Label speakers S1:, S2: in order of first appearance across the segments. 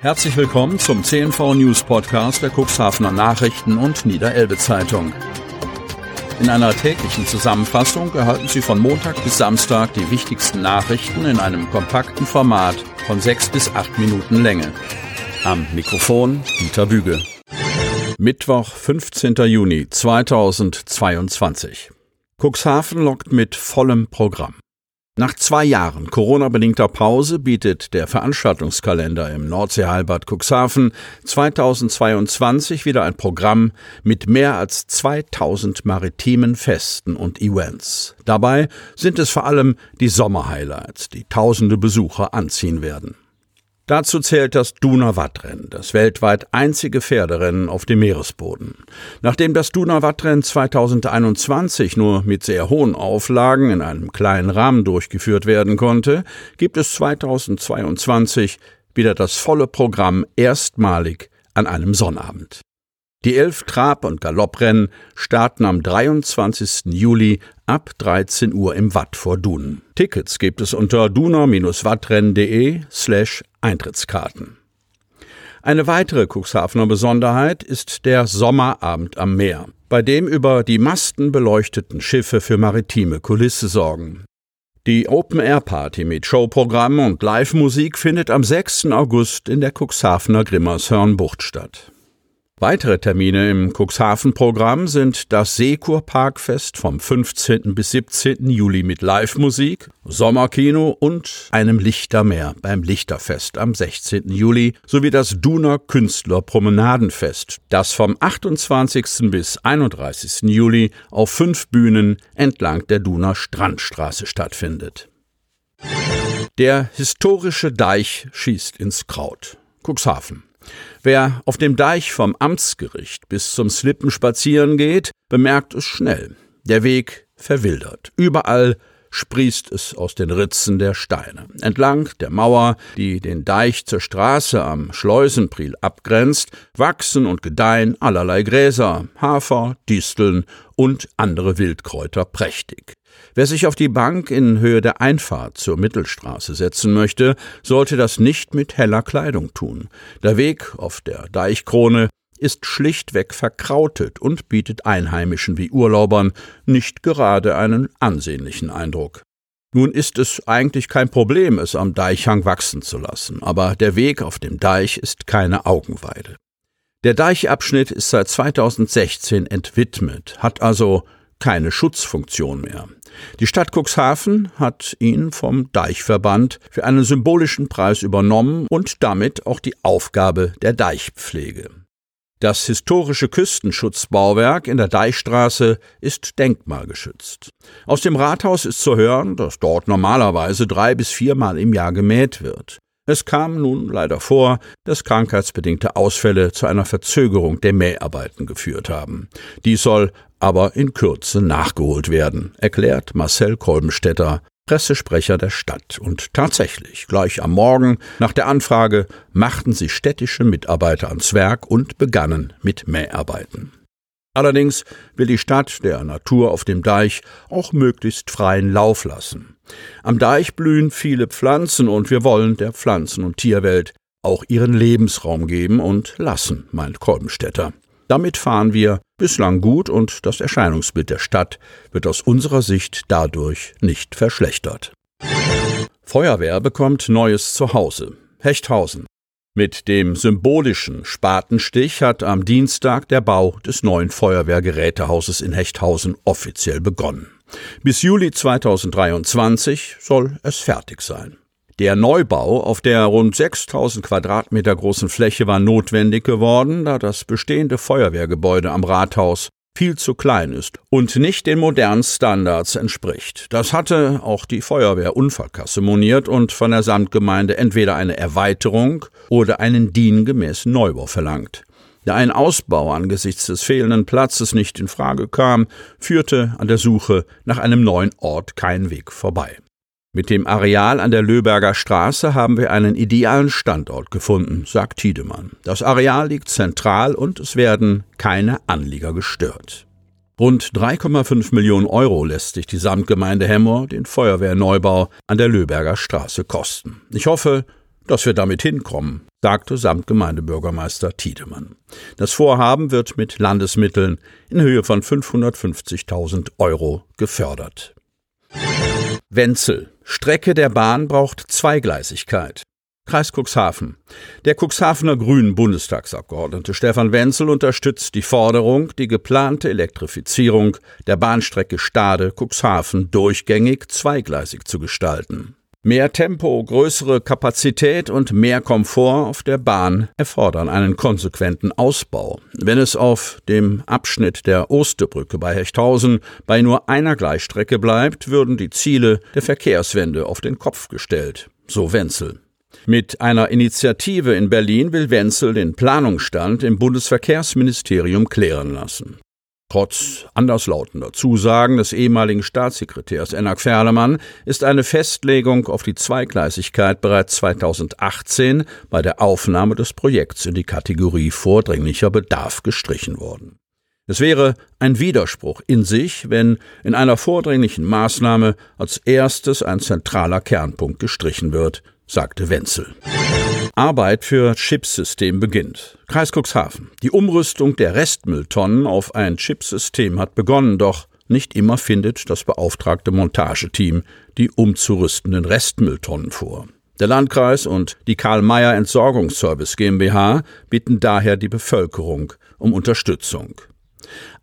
S1: Herzlich willkommen zum CNV News Podcast der Cuxhavener Nachrichten und Niederelbe Zeitung. In einer täglichen Zusammenfassung erhalten Sie von Montag bis Samstag die wichtigsten Nachrichten in einem kompakten Format von sechs bis acht Minuten Länge. Am Mikrofon Dieter Büge. Mittwoch, 15. Juni 2022. Cuxhaven lockt mit vollem Programm. Nach zwei Jahren Corona-bedingter Pause bietet der Veranstaltungskalender im Nordseeheilbad Cuxhaven 2022 wieder ein Programm mit mehr als 2000 maritimen Festen und Events. Dabei sind es vor allem die Sommerhighlights, die tausende Besucher anziehen werden. Dazu zählt das Duna-Wattrennen, das weltweit einzige Pferderennen auf dem Meeresboden. Nachdem das Duna-Wattrennen 2021 nur mit sehr hohen Auflagen in einem kleinen Rahmen durchgeführt werden konnte, gibt es 2022 wieder das volle Programm erstmalig an einem Sonnabend. Die elf Trab- und Galopprennen starten am 23. Juli ab 13 Uhr im Watt vor Dunen. Tickets gibt es unter duner-wattrennen.de slash Eintrittskarten. Eine weitere Cuxhavener Besonderheit ist der Sommerabend am Meer, bei dem über die Masten beleuchteten Schiffe für maritime Kulisse sorgen. Die Open-Air-Party mit Showprogramm und Live-Musik findet am 6. August in der Cuxhavener Grimmershörnbucht statt. Weitere Termine im Cuxhaven-Programm sind das Seekur-Parkfest vom 15. bis 17. Juli mit Live-Musik, Sommerkino und einem Lichtermeer beim Lichterfest am 16. Juli sowie das Duner Künstler Promenadenfest, das vom 28. bis 31. Juli auf fünf Bühnen entlang der Duner Strandstraße stattfindet. Der historische Deich schießt ins Kraut. Cuxhaven. Wer auf dem Deich vom Amtsgericht bis zum Slippen spazieren geht, bemerkt es schnell. Der Weg verwildert. Überall sprießt es aus den Ritzen der Steine. Entlang der Mauer, die den Deich zur Straße am Schleusenpriel abgrenzt, wachsen und gedeihen allerlei Gräser, Hafer, Disteln und andere Wildkräuter prächtig. Wer sich auf die Bank in Höhe der Einfahrt zur Mittelstraße setzen möchte, sollte das nicht mit heller Kleidung tun. Der Weg auf der Deichkrone ist schlichtweg verkrautet und bietet Einheimischen wie Urlaubern nicht gerade einen ansehnlichen Eindruck. Nun ist es eigentlich kein Problem, es am Deichhang wachsen zu lassen, aber der Weg auf dem Deich ist keine Augenweide. Der Deichabschnitt ist seit 2016 entwidmet, hat also keine Schutzfunktion mehr. Die Stadt Cuxhaven hat ihn vom Deichverband für einen symbolischen Preis übernommen und damit auch die Aufgabe der Deichpflege. Das historische Küstenschutzbauwerk in der Deichstraße ist denkmalgeschützt. Aus dem Rathaus ist zu hören, dass dort normalerweise drei bis viermal im Jahr gemäht wird. Es kam nun leider vor, dass krankheitsbedingte Ausfälle zu einer Verzögerung der Mäharbeiten geführt haben. Dies soll aber in Kürze nachgeholt werden, erklärt Marcel Kolbenstädter, Pressesprecher der Stadt. Und tatsächlich, gleich am Morgen nach der Anfrage machten sich städtische Mitarbeiter ans Werk und begannen mit Mäharbeiten. Allerdings will die Stadt der Natur auf dem Deich auch möglichst freien Lauf lassen. Am Deich blühen viele Pflanzen und wir wollen der Pflanzen- und Tierwelt auch ihren Lebensraum geben und lassen, meint Kolbenstädter. Damit fahren wir bislang gut und das Erscheinungsbild der Stadt wird aus unserer Sicht dadurch nicht verschlechtert. Feuerwehr bekommt neues Zuhause. Hechthausen. Mit dem symbolischen Spatenstich hat am Dienstag der Bau des neuen Feuerwehrgerätehauses in Hechthausen offiziell begonnen. Bis Juli 2023 soll es fertig sein. Der Neubau auf der rund 6000 Quadratmeter großen Fläche war notwendig geworden, da das bestehende Feuerwehrgebäude am Rathaus viel zu klein ist und nicht den modernen Standards entspricht. Das hatte auch die Feuerwehrunfallkasse moniert und von der Samtgemeinde entweder eine Erweiterung oder einen diengemäßen Neubau verlangt. Da ein Ausbau angesichts des fehlenden Platzes nicht in Frage kam, führte an der Suche nach einem neuen Ort kein Weg vorbei. Mit dem Areal an der Löberger Straße haben wir einen idealen Standort gefunden, sagt Tiedemann. Das Areal liegt zentral und es werden keine Anlieger gestört. Rund 3,5 Millionen Euro lässt sich die Samtgemeinde Hemmoor den Feuerwehrneubau an der Löberger Straße kosten. Ich hoffe, dass wir damit hinkommen, sagte Samtgemeindebürgermeister Tiedemann. Das Vorhaben wird mit Landesmitteln in Höhe von 550.000 Euro gefördert. Wenzel. Strecke der Bahn braucht Zweigleisigkeit. Kreis Cuxhaven. Der Cuxhavener Grünen Bundestagsabgeordnete Stefan Wenzel unterstützt die Forderung, die geplante Elektrifizierung der Bahnstrecke Stade-Cuxhaven durchgängig zweigleisig zu gestalten. Mehr Tempo, größere Kapazität und mehr Komfort auf der Bahn erfordern einen konsequenten Ausbau. Wenn es auf dem Abschnitt der Osterbrücke bei Hechthausen bei nur einer Gleisstrecke bleibt, würden die Ziele der Verkehrswende auf den Kopf gestellt. So Wenzel. Mit einer Initiative in Berlin will Wenzel den Planungsstand im Bundesverkehrsministerium klären lassen. Trotz anderslautender Zusagen des ehemaligen Staatssekretärs Enak Ferlemann ist eine Festlegung auf die Zweigleisigkeit bereits 2018 bei der Aufnahme des Projekts in die Kategorie vordringlicher Bedarf gestrichen worden. Es wäre ein Widerspruch in sich, wenn in einer vordringlichen Maßnahme als erstes ein zentraler Kernpunkt gestrichen wird, sagte Wenzel. Arbeit für Chipsystem beginnt. Kreis Cuxhaven. Die Umrüstung der Restmülltonnen auf ein Chipsystem hat begonnen, doch nicht immer findet das beauftragte Montageteam die umzurüstenden Restmülltonnen vor. Der Landkreis und die Karl-Meyer Entsorgungsservice GmbH bitten daher die Bevölkerung um Unterstützung.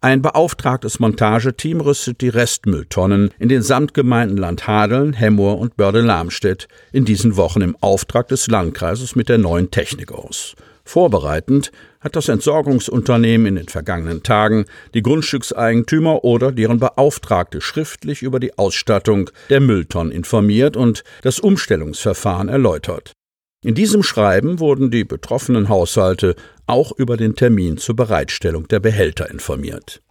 S1: Ein beauftragtes Montageteam rüstet die Restmülltonnen in den Samtgemeinden Landhadeln, Hemmoor und Börde-Lamstedt in diesen Wochen im Auftrag des Landkreises mit der neuen Technik aus. Vorbereitend hat das Entsorgungsunternehmen in den vergangenen Tagen die Grundstückseigentümer oder deren Beauftragte schriftlich über die Ausstattung der Mülltonnen informiert und das Umstellungsverfahren erläutert. In diesem Schreiben wurden die betroffenen Haushalte auch über den Termin zur Bereitstellung der Behälter informiert.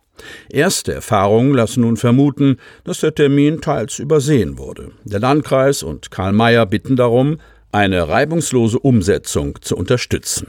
S1: Erste Erfahrungen lassen nun vermuten, dass der Termin teils übersehen wurde. Der Landkreis und Karl Mayer bitten darum, eine reibungslose Umsetzung zu unterstützen.